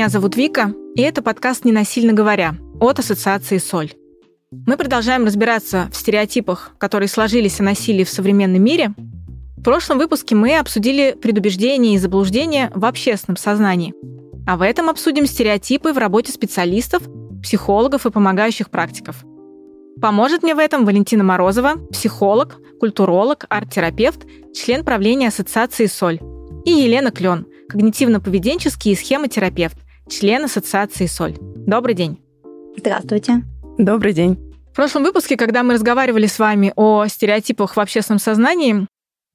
Меня зовут Вика, и это подкаст «Ненасильно говоря» от Ассоциации «Соль». Мы продолжаем разбираться в стереотипах, которые сложились о насилии в современном мире. В прошлом выпуске мы обсудили предубеждения и заблуждения в общественном сознании. А в этом обсудим стереотипы в работе специалистов, психологов и помогающих практиков. Поможет мне в этом Валентина Морозова, психолог, культуролог, арт-терапевт, член правления Ассоциации «Соль», и Елена Клен, когнитивно-поведенческий и схемотерапевт, член Ассоциации «Соль». Добрый день. Здравствуйте. Добрый день. В прошлом выпуске, когда мы разговаривали с вами о стереотипах в общественном сознании,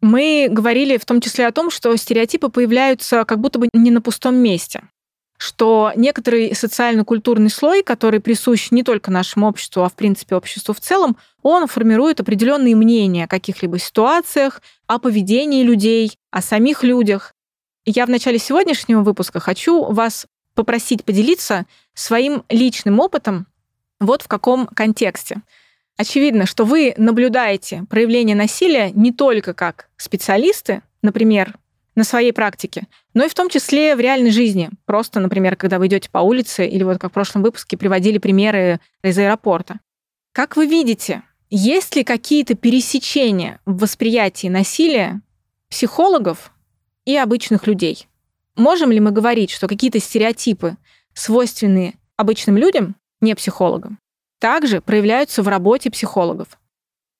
мы говорили в том числе о том, что стереотипы появляются как будто бы не на пустом месте что некоторый социально-культурный слой, который присущ не только нашему обществу, а в принципе обществу в целом, он формирует определенные мнения о каких-либо ситуациях, о поведении людей, о самих людях. Я в начале сегодняшнего выпуска хочу вас попросить поделиться своим личным опытом вот в каком контексте. Очевидно, что вы наблюдаете проявление насилия не только как специалисты, например, на своей практике, но и в том числе в реальной жизни. Просто, например, когда вы идете по улице, или вот как в прошлом выпуске приводили примеры из аэропорта. Как вы видите, есть ли какие-то пересечения в восприятии насилия психологов и обычных людей? Можем ли мы говорить, что какие-то стереотипы, свойственные обычным людям, не психологам, также проявляются в работе психологов?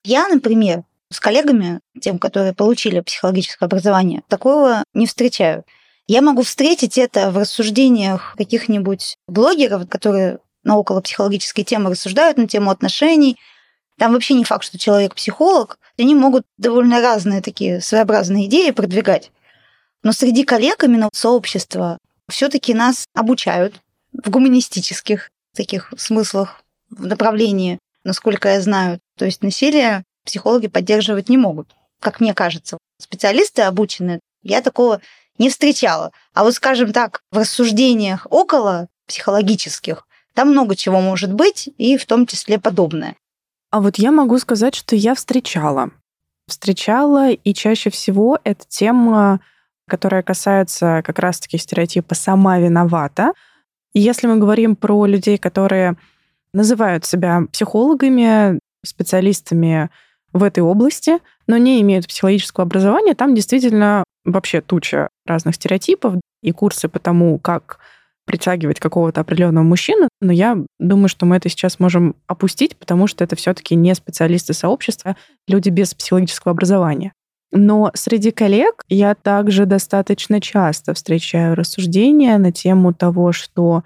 Я, например, с коллегами, тем, которые получили психологическое образование, такого не встречаю. Я могу встретить это в рассуждениях каких-нибудь блогеров, которые на около психологической темы рассуждают на тему отношений. Там вообще не факт, что человек психолог. Они могут довольно разные такие своеобразные идеи продвигать. Но среди коллег именно сообщества все-таки нас обучают в гуманистических таких смыслах, в направлении, насколько я знаю. То есть насилие психологи поддерживать не могут, как мне кажется. Специалисты обученные, я такого не встречала. А вот, скажем так, в рассуждениях около психологических, там много чего может быть, и в том числе подобное. А вот я могу сказать, что я встречала. Встречала, и чаще всего это тема, которая касается как раз-таки стереотипа «сама виновата». И если мы говорим про людей, которые называют себя психологами, специалистами в этой области, но не имеют психологического образования, там действительно вообще туча разных стереотипов и курсы по тому, как притягивать какого-то определенного мужчину, но я думаю, что мы это сейчас можем опустить, потому что это все-таки не специалисты сообщества, люди без психологического образования. Но среди коллег я также достаточно часто встречаю рассуждения на тему того, что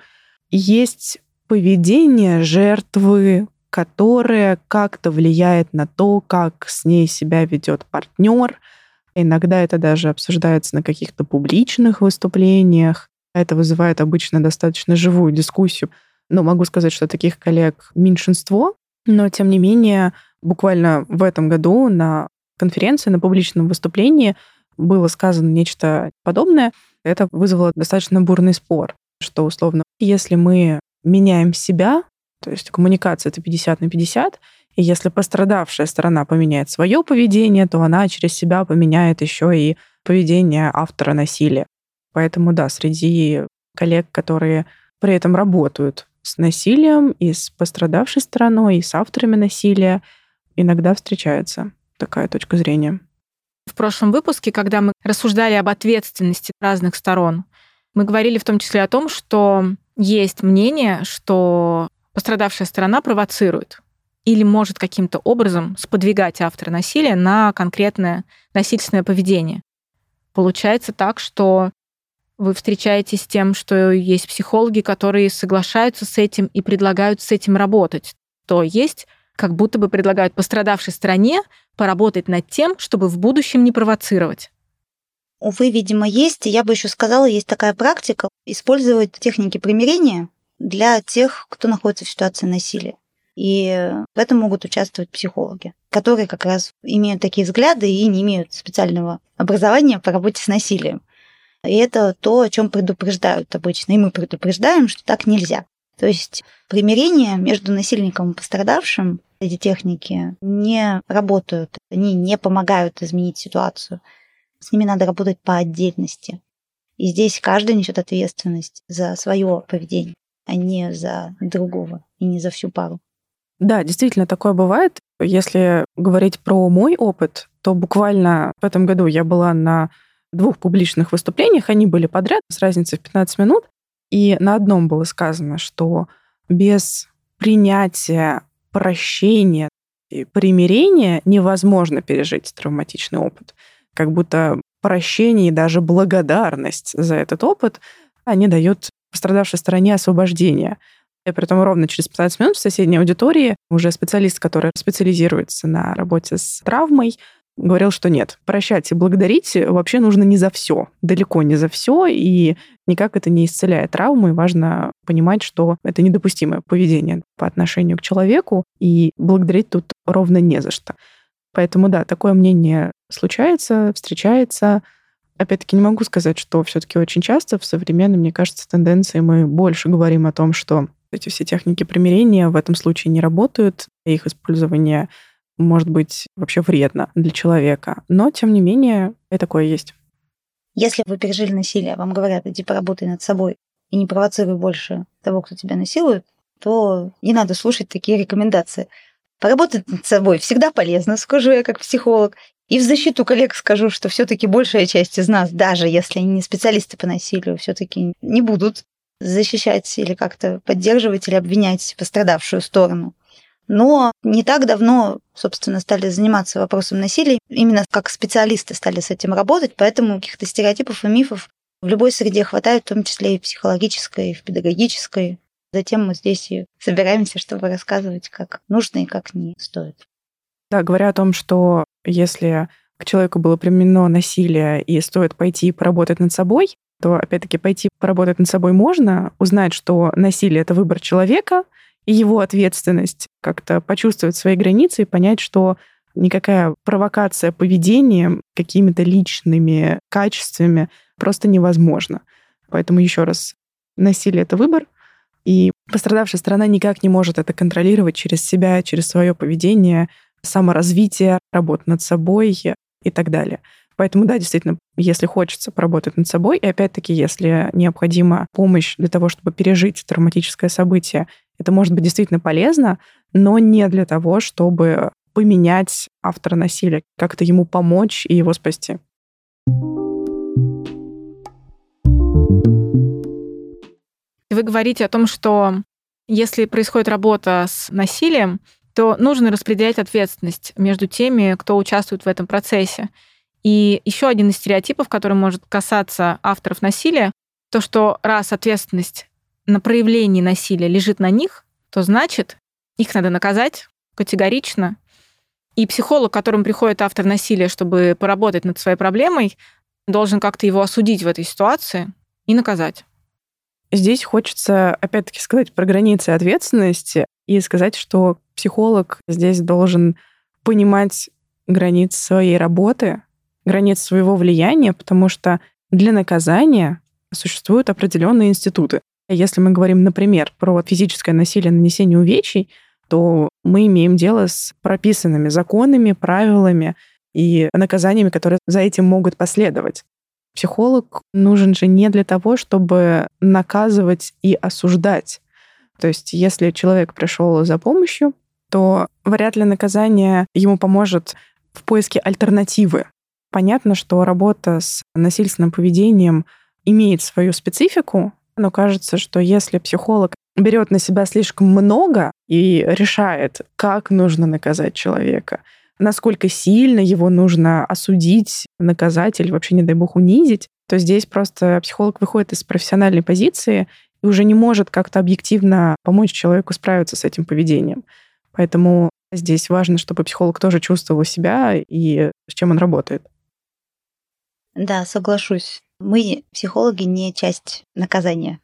есть поведение жертвы, которая как-то влияет на то, как с ней себя ведет партнер. Иногда это даже обсуждается на каких-то публичных выступлениях. Это вызывает обычно достаточно живую дискуссию. Но могу сказать, что таких коллег меньшинство. Но, тем не менее, буквально в этом году на конференции, на публичном выступлении было сказано нечто подобное. Это вызвало достаточно бурный спор, что условно, если мы меняем себя, то есть коммуникация это 50 на 50. И если пострадавшая сторона поменяет свое поведение, то она через себя поменяет еще и поведение автора насилия. Поэтому да, среди коллег, которые при этом работают с насилием и с пострадавшей стороной, и с авторами насилия, иногда встречается такая точка зрения. В прошлом выпуске, когда мы рассуждали об ответственности разных сторон, мы говорили в том числе о том, что есть мнение, что пострадавшая сторона провоцирует или может каким-то образом сподвигать автора насилия на конкретное насильственное поведение. Получается так, что вы встречаетесь с тем, что есть психологи, которые соглашаются с этим и предлагают с этим работать. То есть как будто бы предлагают пострадавшей стороне поработать над тем, чтобы в будущем не провоцировать. Увы, видимо, есть. Я бы еще сказала, есть такая практика использовать техники примирения для тех, кто находится в ситуации насилия. И в этом могут участвовать психологи, которые как раз имеют такие взгляды и не имеют специального образования по работе с насилием. И это то, о чем предупреждают обычно. И мы предупреждаем, что так нельзя. То есть примирение между насильником и пострадавшим, эти техники не работают, они не помогают изменить ситуацию. С ними надо работать по отдельности. И здесь каждый несет ответственность за свое поведение, а не за другого и не за всю пару. Да, действительно, такое бывает. Если говорить про мой опыт, то буквально в этом году я была на двух публичных выступлениях, они были подряд с разницей в 15 минут, и на одном было сказано, что без принятия, прощения и примирения невозможно пережить травматичный опыт. Как будто прощение и даже благодарность за этот опыт, они дают пострадавшей стороне освобождение. И при этом ровно через 15 минут в соседней аудитории уже специалист, который специализируется на работе с травмой, говорил, что нет, прощать и благодарить вообще нужно не за все, далеко не за все, и никак это не исцеляет травму, и важно понимать, что это недопустимое поведение по отношению к человеку, и благодарить тут ровно не за что. Поэтому да, такое мнение случается, встречается. Опять-таки не могу сказать, что все-таки очень часто в современной, мне кажется, тенденции мы больше говорим о том, что эти все техники примирения в этом случае не работают, их использование может быть вообще вредно для человека. Но, тем не менее, и такое есть. Если вы пережили насилие, вам говорят, иди поработай над собой и не провоцируй больше того, кто тебя насилует, то не надо слушать такие рекомендации. Поработать над собой всегда полезно, скажу я как психолог. И в защиту коллег скажу, что все-таки большая часть из нас, даже если они не специалисты по насилию, все-таки не будут защищать или как-то поддерживать или обвинять пострадавшую сторону. Но не так давно, собственно, стали заниматься вопросом насилия, именно как специалисты стали с этим работать, поэтому каких-то стереотипов и мифов в любой среде хватает, в том числе и психологической, и в педагогической. Затем мы здесь и собираемся, чтобы рассказывать, как нужно и как не стоит. Да, говоря о том, что если к человеку было применено насилие и стоит пойти поработать над собой, то, опять-таки, пойти поработать над собой можно, узнать, что насилие — это выбор человека, его ответственность как-то почувствовать свои границы и понять, что никакая провокация поведением, какими-то личными качествами просто невозможна. Поэтому еще раз, насилие — это выбор, и пострадавшая сторона никак не может это контролировать через себя, через свое поведение, саморазвитие, работу над собой и так далее. Поэтому, да, действительно, если хочется поработать над собой, и опять-таки, если необходима помощь для того, чтобы пережить травматическое событие, это может быть действительно полезно, но не для того, чтобы поменять автора насилия, как-то ему помочь и его спасти. Вы говорите о том, что если происходит работа с насилием, то нужно распределять ответственность между теми, кто участвует в этом процессе. И еще один из стереотипов, который может касаться авторов насилия, то, что раз ответственность на проявление насилия лежит на них, то значит, их надо наказать категорично. И психолог, к которому приходит автор насилия, чтобы поработать над своей проблемой, должен как-то его осудить в этой ситуации и наказать. Здесь хочется, опять-таки, сказать про границы ответственности и сказать, что психолог здесь должен понимать границы своей работы, границ своего влияния, потому что для наказания существуют определенные институты. Если мы говорим, например, про физическое насилие, нанесение увечий, то мы имеем дело с прописанными законами, правилами и наказаниями, которые за этим могут последовать. Психолог нужен же не для того, чтобы наказывать и осуждать. То есть, если человек пришел за помощью, то вряд ли наказание ему поможет в поиске альтернативы Понятно, что работа с насильственным поведением имеет свою специфику, но кажется, что если психолог берет на себя слишком много и решает, как нужно наказать человека, насколько сильно его нужно осудить, наказать или вообще, не дай бог, унизить, то здесь просто психолог выходит из профессиональной позиции и уже не может как-то объективно помочь человеку справиться с этим поведением. Поэтому здесь важно, чтобы психолог тоже чувствовал себя и с чем он работает. Да, соглашусь. Мы, психологи, не часть наказания.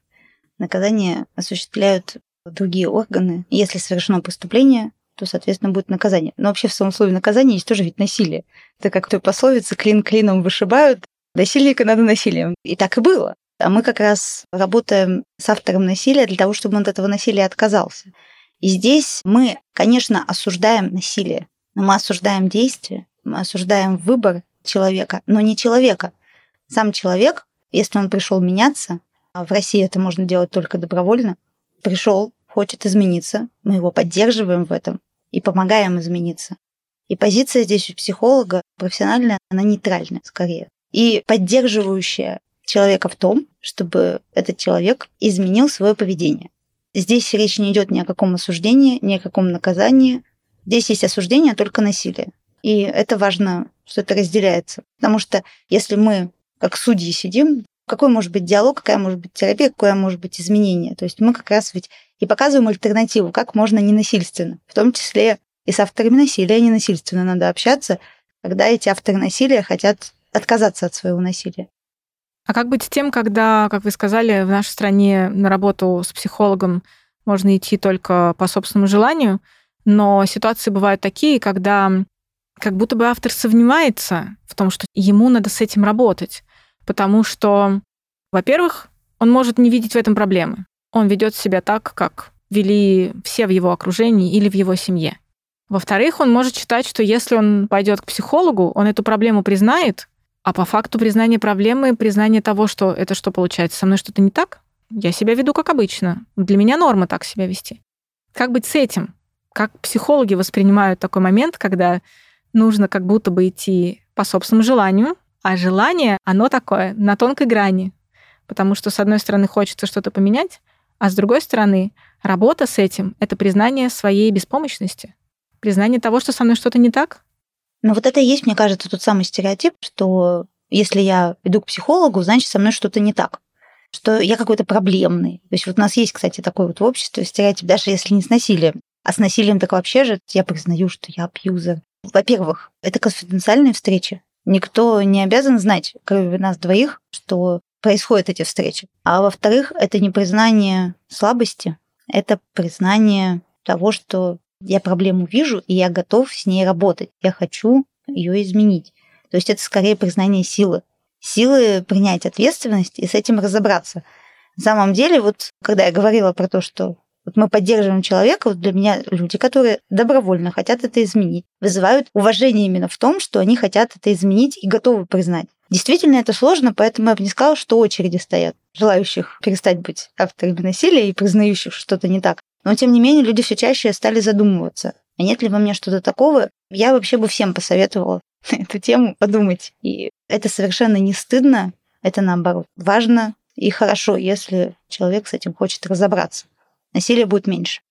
Наказание осуществляют другие органы. Если совершено преступление, то, соответственно, будет наказание. Но вообще в самом слове наказание есть тоже ведь насилие. Это как той пословице «клин клином вышибают», насильника надо насилием. И так и было. А мы как раз работаем с автором насилия для того, чтобы он от этого насилия отказался. И здесь мы, конечно, осуждаем насилие, но мы осуждаем действие, мы осуждаем выбор человека, но не человека. Сам человек Если он пришел меняться, а в России это можно делать только добровольно, пришел, хочет измениться, мы его поддерживаем в этом и помогаем измениться. И позиция здесь у психолога профессиональная, она нейтральная скорее. И поддерживающая человека в том, чтобы этот человек изменил свое поведение. Здесь речь не идет ни о каком осуждении, ни о каком наказании. Здесь есть осуждение только насилие. И это важно, что это разделяется. Потому что если мы, как судьи, сидим, какой может быть диалог, какая может быть терапия, какое может быть изменение. То есть мы как раз ведь и показываем альтернативу, как можно ненасильственно. В том числе и с авторами насилия ненасильственно надо общаться, когда эти авторы насилия хотят отказаться от своего насилия. А как быть с тем, когда, как вы сказали, в нашей стране на работу с психологом можно идти только по собственному желанию, но ситуации бывают такие, когда как будто бы автор сомневается в том, что ему надо с этим работать, потому что, во-первых, он может не видеть в этом проблемы. Он ведет себя так, как вели все в его окружении или в его семье. Во-вторых, он может считать, что если он пойдет к психологу, он эту проблему признает, а по факту признание проблемы, признание того, что это что получается, со мной что-то не так, я себя веду как обычно. Для меня норма так себя вести. Как быть с этим? Как психологи воспринимают такой момент, когда нужно как будто бы идти по собственному желанию, а желание, оно такое, на тонкой грани. Потому что, с одной стороны, хочется что-то поменять, а с другой стороны, работа с этим — это признание своей беспомощности, признание того, что со мной что-то не так, но вот это и есть, мне кажется, тот самый стереотип, что если я иду к психологу, значит, со мной что-то не так что я какой-то проблемный. То есть вот у нас есть, кстати, такой вот в обществе стереотип, даже если не с насилием. А с насилием так вообще же я признаю, что я абьюзер. Во-первых, это конфиденциальные встречи. Никто не обязан знать, кроме нас двоих, что происходят эти встречи. А во-вторых, это не признание слабости, это признание того, что я проблему вижу, и я готов с ней работать. Я хочу ее изменить. То есть это скорее признание силы. Силы принять ответственность и с этим разобраться. На самом деле, вот когда я говорила про то, что вот мы поддерживаем человека, вот для меня люди, которые добровольно хотят это изменить, вызывают уважение именно в том, что они хотят это изменить и готовы признать. Действительно, это сложно, поэтому я бы не сказала, что очереди стоят желающих перестать быть авторами насилия и признающих что-то не так. Но, тем не менее, люди все чаще стали задумываться, а нет ли во мне что-то такого. Я вообще бы всем посоветовала на эту тему подумать. И это совершенно не стыдно, это наоборот важно и хорошо, если человек с этим хочет разобраться. Насилия будет меньше.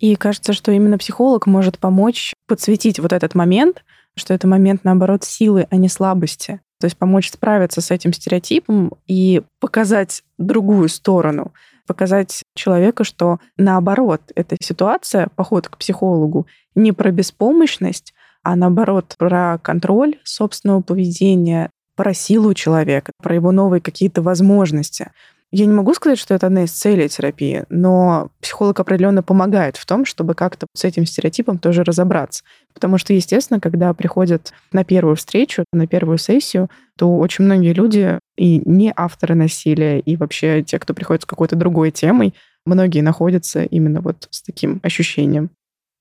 И кажется, что именно психолог может помочь подсветить вот этот момент, что это момент, наоборот, силы, а не слабости. То есть помочь справиться с этим стереотипом и показать другую сторону показать человеку, что наоборот, эта ситуация, поход к психологу, не про беспомощность, а наоборот про контроль собственного поведения, про силу человека, про его новые какие-то возможности. Я не могу сказать, что это одна из целей терапии, но психолог определенно помогает в том, чтобы как-то с этим стереотипом тоже разобраться. Потому что, естественно, когда приходят на первую встречу, на первую сессию, то очень многие люди, и не авторы насилия, и вообще те, кто приходит с какой-то другой темой, многие находятся именно вот с таким ощущением.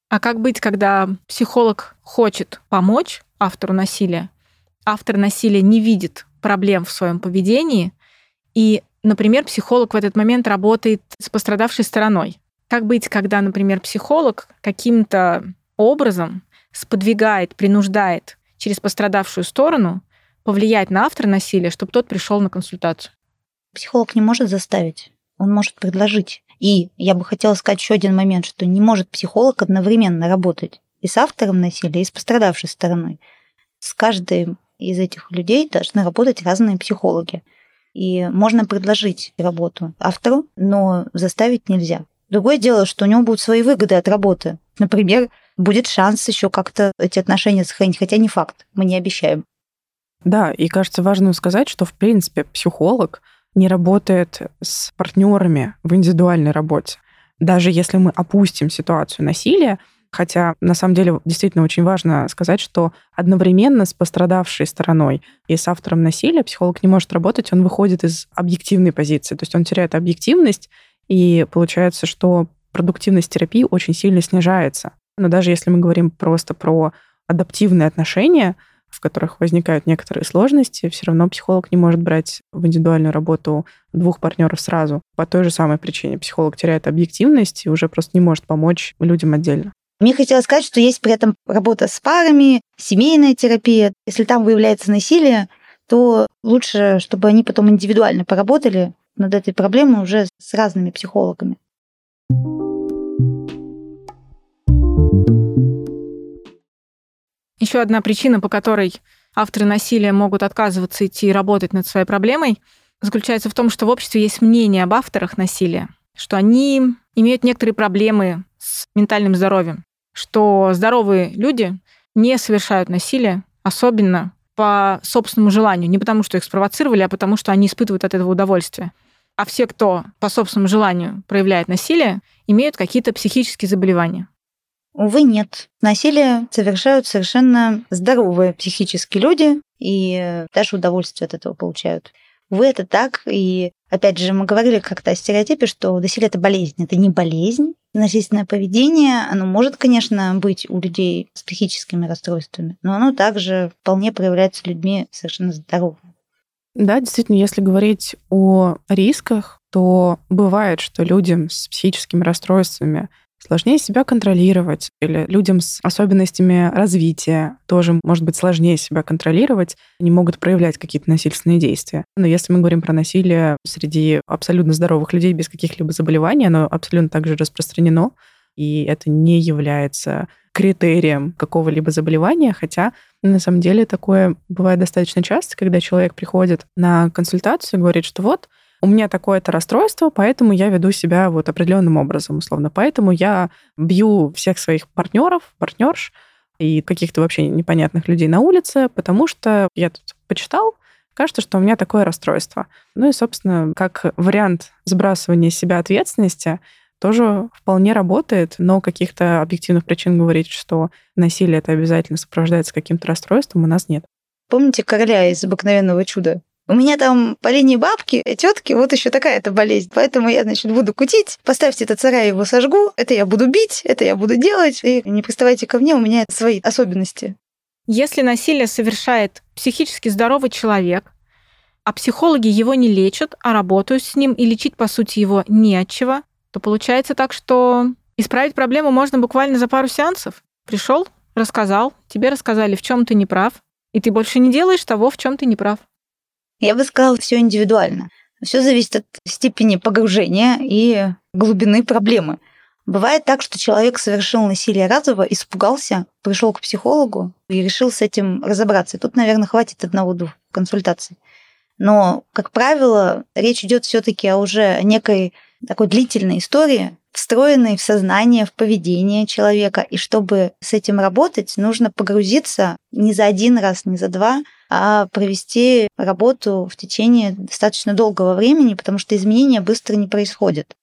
А как быть, когда психолог хочет помочь автору насилия, автор насилия не видит проблем в своем поведении, и например, психолог в этот момент работает с пострадавшей стороной. Как быть, когда, например, психолог каким-то образом сподвигает, принуждает через пострадавшую сторону повлиять на автора насилия, чтобы тот пришел на консультацию? Психолог не может заставить, он может предложить. И я бы хотела сказать еще один момент, что не может психолог одновременно работать и с автором насилия, и с пострадавшей стороной. С каждым из этих людей должны работать разные психологи. И можно предложить работу автору, но заставить нельзя. Другое дело, что у него будут свои выгоды от работы. Например, будет шанс еще как-то эти отношения сохранить, хотя не факт, мы не обещаем. Да, и кажется важно сказать, что в принципе психолог не работает с партнерами в индивидуальной работе. Даже если мы опустим ситуацию насилия, Хотя, на самом деле, действительно очень важно сказать, что одновременно с пострадавшей стороной и с автором насилия психолог не может работать, он выходит из объективной позиции. То есть он теряет объективность, и получается, что продуктивность терапии очень сильно снижается. Но даже если мы говорим просто про адаптивные отношения, в которых возникают некоторые сложности, все равно психолог не может брать в индивидуальную работу двух партнеров сразу. По той же самой причине психолог теряет объективность и уже просто не может помочь людям отдельно. Мне хотелось сказать, что есть при этом работа с парами, семейная терапия. Если там выявляется насилие, то лучше, чтобы они потом индивидуально поработали над этой проблемой уже с разными психологами. Еще одна причина, по которой авторы насилия могут отказываться идти работать над своей проблемой, заключается в том, что в обществе есть мнение об авторах насилия, что они имеют некоторые проблемы с ментальным здоровьем, что здоровые люди не совершают насилие, особенно по собственному желанию, не потому что их спровоцировали, а потому что они испытывают от этого удовольствие. А все, кто по собственному желанию проявляет насилие, имеют какие-то психические заболевания. Увы, нет. Насилие совершают совершенно здоровые психические люди, и даже удовольствие от этого получают. Увы, это так. И опять же, мы говорили как-то о стереотипе, что насилие это болезнь. Это не болезнь. Насильственное поведение, оно может, конечно, быть у людей с психическими расстройствами, но оно также вполне проявляется людьми совершенно здоровыми. Да, действительно, если говорить о рисках, то бывает, что людям с психическими расстройствами сложнее себя контролировать, или людям с особенностями развития тоже может быть сложнее себя контролировать, они могут проявлять какие-то насильственные действия. Но если мы говорим про насилие среди абсолютно здоровых людей без каких-либо заболеваний, оно абсолютно также распространено, и это не является критерием какого-либо заболевания, хотя на самом деле такое бывает достаточно часто, когда человек приходит на консультацию и говорит, что вот у меня такое-то расстройство, поэтому я веду себя вот определенным образом, условно. Поэтому я бью всех своих партнеров, партнерш и каких-то вообще непонятных людей на улице, потому что я тут почитал, кажется, что у меня такое расстройство. Ну и, собственно, как вариант сбрасывания с себя ответственности, тоже вполне работает, но каких-то объективных причин говорить, что насилие это обязательно сопровождается каким-то расстройством, у нас нет. Помните короля из обыкновенного чуда? У меня там по линии бабки, э, тетки, вот еще такая-то болезнь. Поэтому я, значит, буду кутить. Поставьте этот сарай, его сожгу. Это я буду бить, это я буду делать. И не приставайте ко мне, у меня свои особенности. Если насилие совершает психически здоровый человек, а психологи его не лечат, а работают с ним, и лечить, по сути, его не от чего, то получается так, что исправить проблему можно буквально за пару сеансов. Пришел, рассказал, тебе рассказали, в чем ты не прав, и ты больше не делаешь того, в чем ты не прав. Я бы сказала, все индивидуально. Все зависит от степени погружения и глубины проблемы. Бывает так, что человек совершил насилие разово, испугался, пришел к психологу и решил с этим разобраться. Тут, наверное, хватит одного-двух консультаций. Но, как правило, речь идет все-таки о уже некой такой длительной истории, встроенной в сознание, в поведение человека. И чтобы с этим работать, нужно погрузиться не за один раз, не за два, а провести работу в течение достаточно долгого времени, потому что изменения быстро не происходят.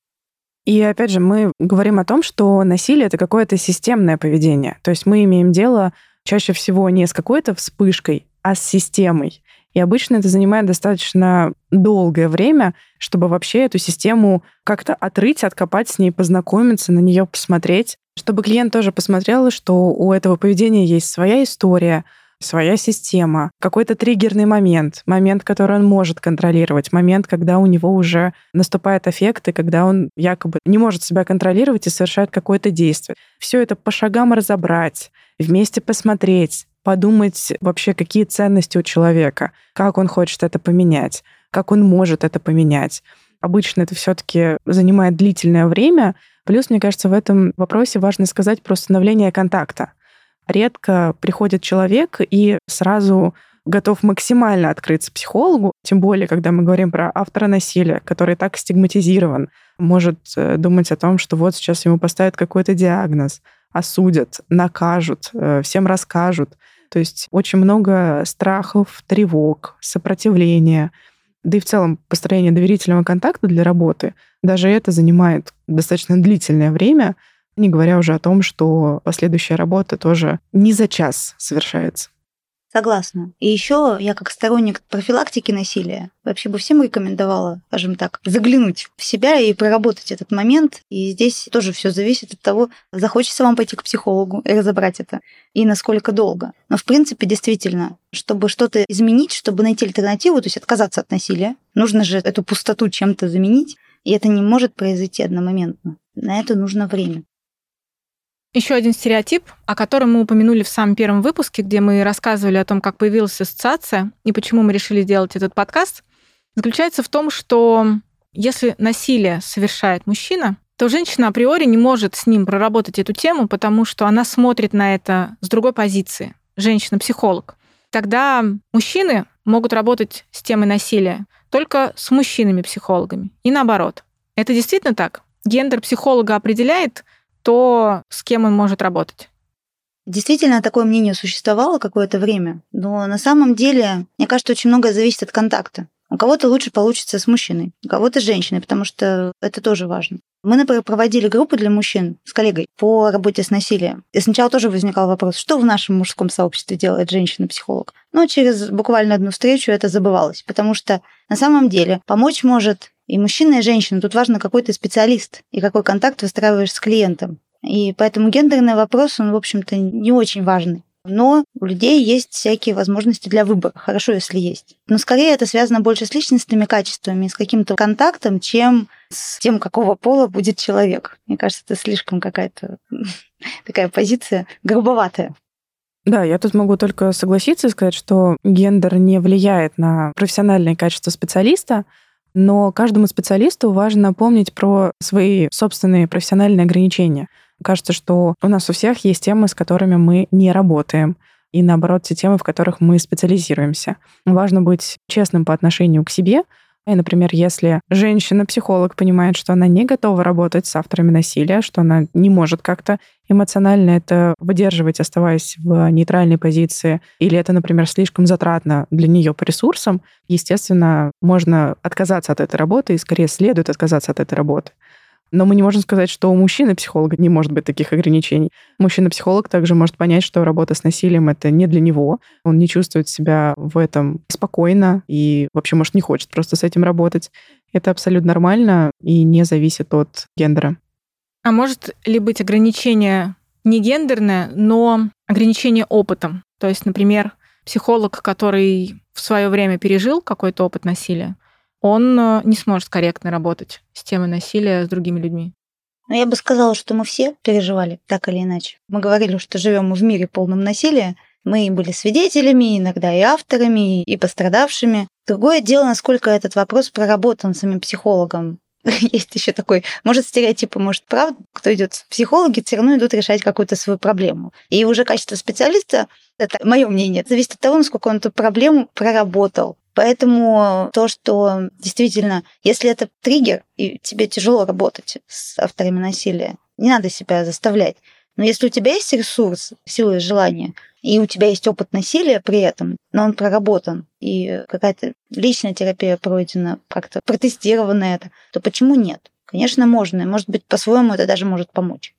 И опять же, мы говорим о том, что насилие это какое-то системное поведение. То есть мы имеем дело чаще всего не с какой-то вспышкой, а с системой. И обычно это занимает достаточно долгое время, чтобы вообще эту систему как-то отрыть, откопать с ней, познакомиться, на нее посмотреть, чтобы клиент тоже посмотрел, что у этого поведения есть своя история, своя система, какой-то триггерный момент, момент, который он может контролировать, момент, когда у него уже наступает эффект, и когда он якобы не может себя контролировать и совершает какое-то действие. Все это по шагам разобрать, вместе посмотреть, подумать вообще, какие ценности у человека, как он хочет это поменять, как он может это поменять. Обычно это все-таки занимает длительное время. Плюс, мне кажется, в этом вопросе важно сказать про становление контакта редко приходит человек и сразу готов максимально открыться психологу, тем более, когда мы говорим про автора насилия, который так стигматизирован, может э, думать о том, что вот сейчас ему поставят какой-то диагноз, осудят, накажут, э, всем расскажут. То есть очень много страхов, тревог, сопротивления, да и в целом построение доверительного контакта для работы, даже это занимает достаточно длительное время, не говоря уже о том, что последующая работа тоже не за час совершается. Согласна. И еще я как сторонник профилактики насилия вообще бы всем рекомендовала, скажем так, заглянуть в себя и проработать этот момент. И здесь тоже все зависит от того, захочется вам пойти к психологу и разобрать это, и насколько долго. Но в принципе, действительно, чтобы что-то изменить, чтобы найти альтернативу, то есть отказаться от насилия, нужно же эту пустоту чем-то заменить, и это не может произойти одномоментно. На это нужно время. Еще один стереотип, о котором мы упомянули в самом первом выпуске, где мы рассказывали о том, как появилась ассоциация и почему мы решили сделать этот подкаст, заключается в том, что если насилие совершает мужчина, то женщина априори не может с ним проработать эту тему, потому что она смотрит на это с другой позиции. Женщина-психолог. Тогда мужчины могут работать с темой насилия только с мужчинами-психологами. И наоборот. Это действительно так? Гендер психолога определяет, то с кем он может работать. Действительно, такое мнение существовало какое-то время, но на самом деле, мне кажется, очень многое зависит от контакта. У кого-то лучше получится с мужчиной, у кого-то с женщиной, потому что это тоже важно. Мы, например, проводили группу для мужчин с коллегой по работе с насилием. И сначала тоже возникал вопрос, что в нашем мужском сообществе делает женщина-психолог. Но через буквально одну встречу это забывалось, потому что на самом деле помочь может и мужчина, и женщина. Тут важно, какой ты специалист и какой контакт выстраиваешь с клиентом. И поэтому гендерный вопрос, он, в общем-то, не очень важный. Но у людей есть всякие возможности для выбора. Хорошо, если есть. Но скорее это связано больше с личностными качествами, с каким-то контактом, чем с тем, какого пола будет человек. Мне кажется, это слишком какая-то такая позиция грубоватая. Да, я тут могу только согласиться и сказать, что гендер не влияет на профессиональные качества специалиста, но каждому специалисту важно помнить про свои собственные профессиональные ограничения. Кажется, что у нас у всех есть темы, с которыми мы не работаем, и наоборот, те темы, в которых мы специализируемся. Важно быть честным по отношению к себе, и, например, если женщина-психолог понимает, что она не готова работать с авторами насилия, что она не может как-то эмоционально это выдерживать, оставаясь в нейтральной позиции, или это, например, слишком затратно для нее по ресурсам, естественно, можно отказаться от этой работы, и скорее следует отказаться от этой работы. Но мы не можем сказать, что у мужчины-психолога не может быть таких ограничений. Мужчина-психолог также может понять, что работа с насилием — это не для него. Он не чувствует себя в этом спокойно и вообще, может, не хочет просто с этим работать. Это абсолютно нормально и не зависит от гендера. А может ли быть ограничение не гендерное, но ограничение опытом? То есть, например, психолог, который в свое время пережил какой-то опыт насилия, он э, не сможет корректно работать с темой насилия с другими людьми. Но я бы сказала, что мы все переживали так или иначе. Мы говорили, что живем в мире полном насилия. Мы были свидетелями, иногда и авторами, и пострадавшими. Другое дело, насколько этот вопрос проработан самим психологом. Есть еще такой, может, стереотипы, может, правда, кто идет психологи, все равно идут решать какую-то свою проблему. И уже качество специалиста, это мое мнение, зависит от того, насколько он эту проблему проработал. Поэтому то, что действительно, если это триггер, и тебе тяжело работать с авторами насилия, не надо себя заставлять. Но если у тебя есть ресурс, сила и желание, и у тебя есть опыт насилия при этом, но он проработан, и какая-то личная терапия пройдена, как-то протестировано это, то почему нет? Конечно, можно. Может быть, по-своему это даже может помочь.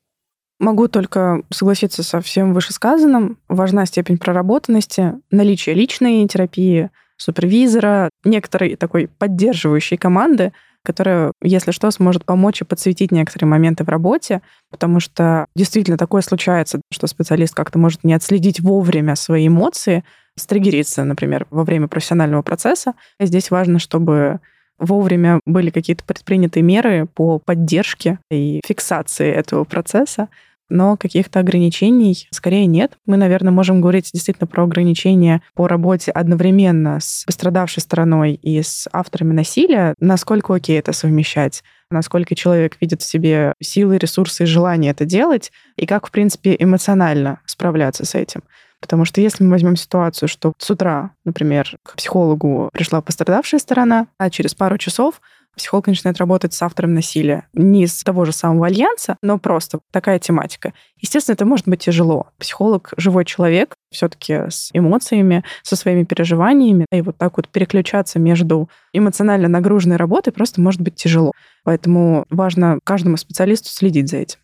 Могу только согласиться со всем вышесказанным. Важна степень проработанности, наличие личной терапии, супервизора, некоторой такой поддерживающей команды, которая, если что, сможет помочь и подсветить некоторые моменты в работе, потому что действительно такое случается, что специалист как-то может не отследить вовремя свои эмоции, стригериться, например, во время профессионального процесса. И здесь важно, чтобы вовремя были какие-то предприняты меры по поддержке и фиксации этого процесса, но каких-то ограничений скорее нет. Мы, наверное, можем говорить действительно про ограничения по работе одновременно с пострадавшей стороной и с авторами насилия, насколько окей это совмещать насколько человек видит в себе силы, ресурсы и желание это делать, и как, в принципе, эмоционально справляться с этим. Потому что если мы возьмем ситуацию, что с утра, например, к психологу пришла пострадавшая сторона, а через пару часов психолог начинает работать с автором насилия. Не из того же самого альянса, но просто такая тематика. Естественно, это может быть тяжело. Психолог — живой человек, все-таки с эмоциями, со своими переживаниями. И вот так вот переключаться между эмоционально нагруженной работой просто может быть тяжело. Поэтому важно каждому специалисту следить за этим.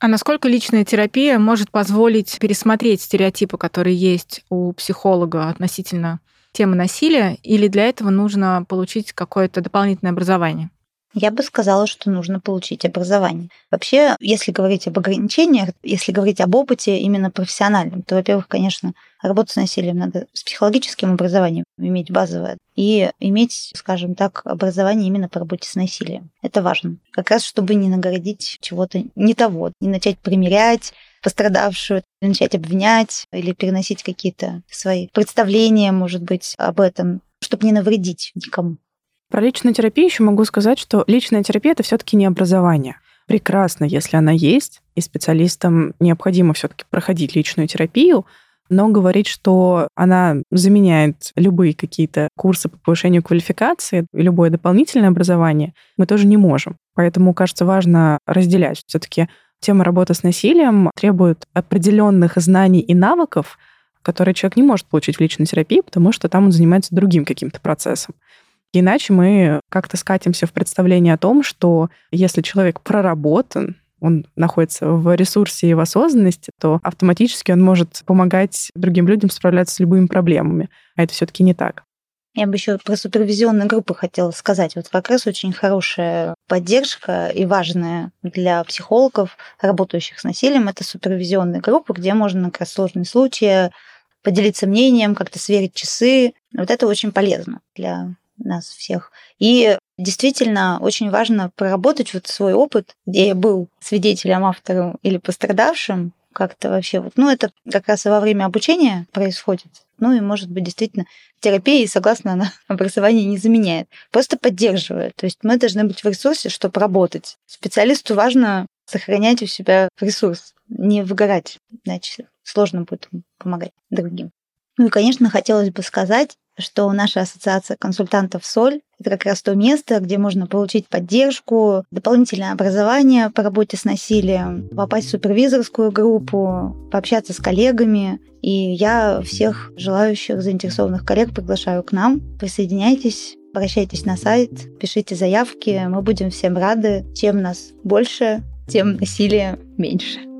А насколько личная терапия может позволить пересмотреть стереотипы, которые есть у психолога относительно темы насилия, или для этого нужно получить какое-то дополнительное образование? Я бы сказала, что нужно получить образование. Вообще, если говорить об ограничениях, если говорить об опыте именно профессиональном, то, во-первых, конечно, работать с насилием надо с психологическим образованием, иметь базовое, и иметь, скажем так, образование именно по работе с насилием. Это важно. Как раз, чтобы не наградить чего-то не того, не начать примерять пострадавшую, начать обвинять или переносить какие-то свои представления, может быть, об этом, чтобы не навредить никому. Про личную терапию еще могу сказать, что личная терапия это все-таки не образование. Прекрасно, если она есть, и специалистам необходимо все-таки проходить личную терапию, но говорить, что она заменяет любые какие-то курсы по повышению квалификации любое дополнительное образование, мы тоже не можем. Поэтому, кажется, важно разделять. Все-таки тема работы с насилием требует определенных знаний и навыков, которые человек не может получить в личной терапии, потому что там он занимается другим каким-то процессом. Иначе мы как-то скатимся в представление о том, что если человек проработан, он находится в ресурсе и в осознанности, то автоматически он может помогать другим людям справляться с любыми проблемами. А это все-таки не так. Я бы еще про супервизионные группы хотела сказать. Вот как раз очень хорошая поддержка и важная для психологов, работающих с насилием, это супервизионные группы, где можно как раз сложные случаи поделиться мнением, как-то сверить часы. Вот это очень полезно для нас всех. И действительно очень важно проработать вот свой опыт, где я был свидетелем, автором или пострадавшим, как-то вообще вот, ну, это как раз и во время обучения происходит. Ну и, может быть, действительно, терапия, согласно она, образование не заменяет, просто поддерживает. То есть мы должны быть в ресурсе, чтобы работать. Специалисту важно сохранять у себя ресурс, не выгорать, иначе сложно будет помогать другим. Ну и, конечно, хотелось бы сказать, что наша ассоциация консультантов «Соль» — это как раз то место, где можно получить поддержку, дополнительное образование по работе с насилием, попасть в супервизорскую группу, пообщаться с коллегами. И я всех желающих, заинтересованных коллег приглашаю к нам. Присоединяйтесь, обращайтесь на сайт, пишите заявки. Мы будем всем рады. Чем нас больше, тем насилия меньше.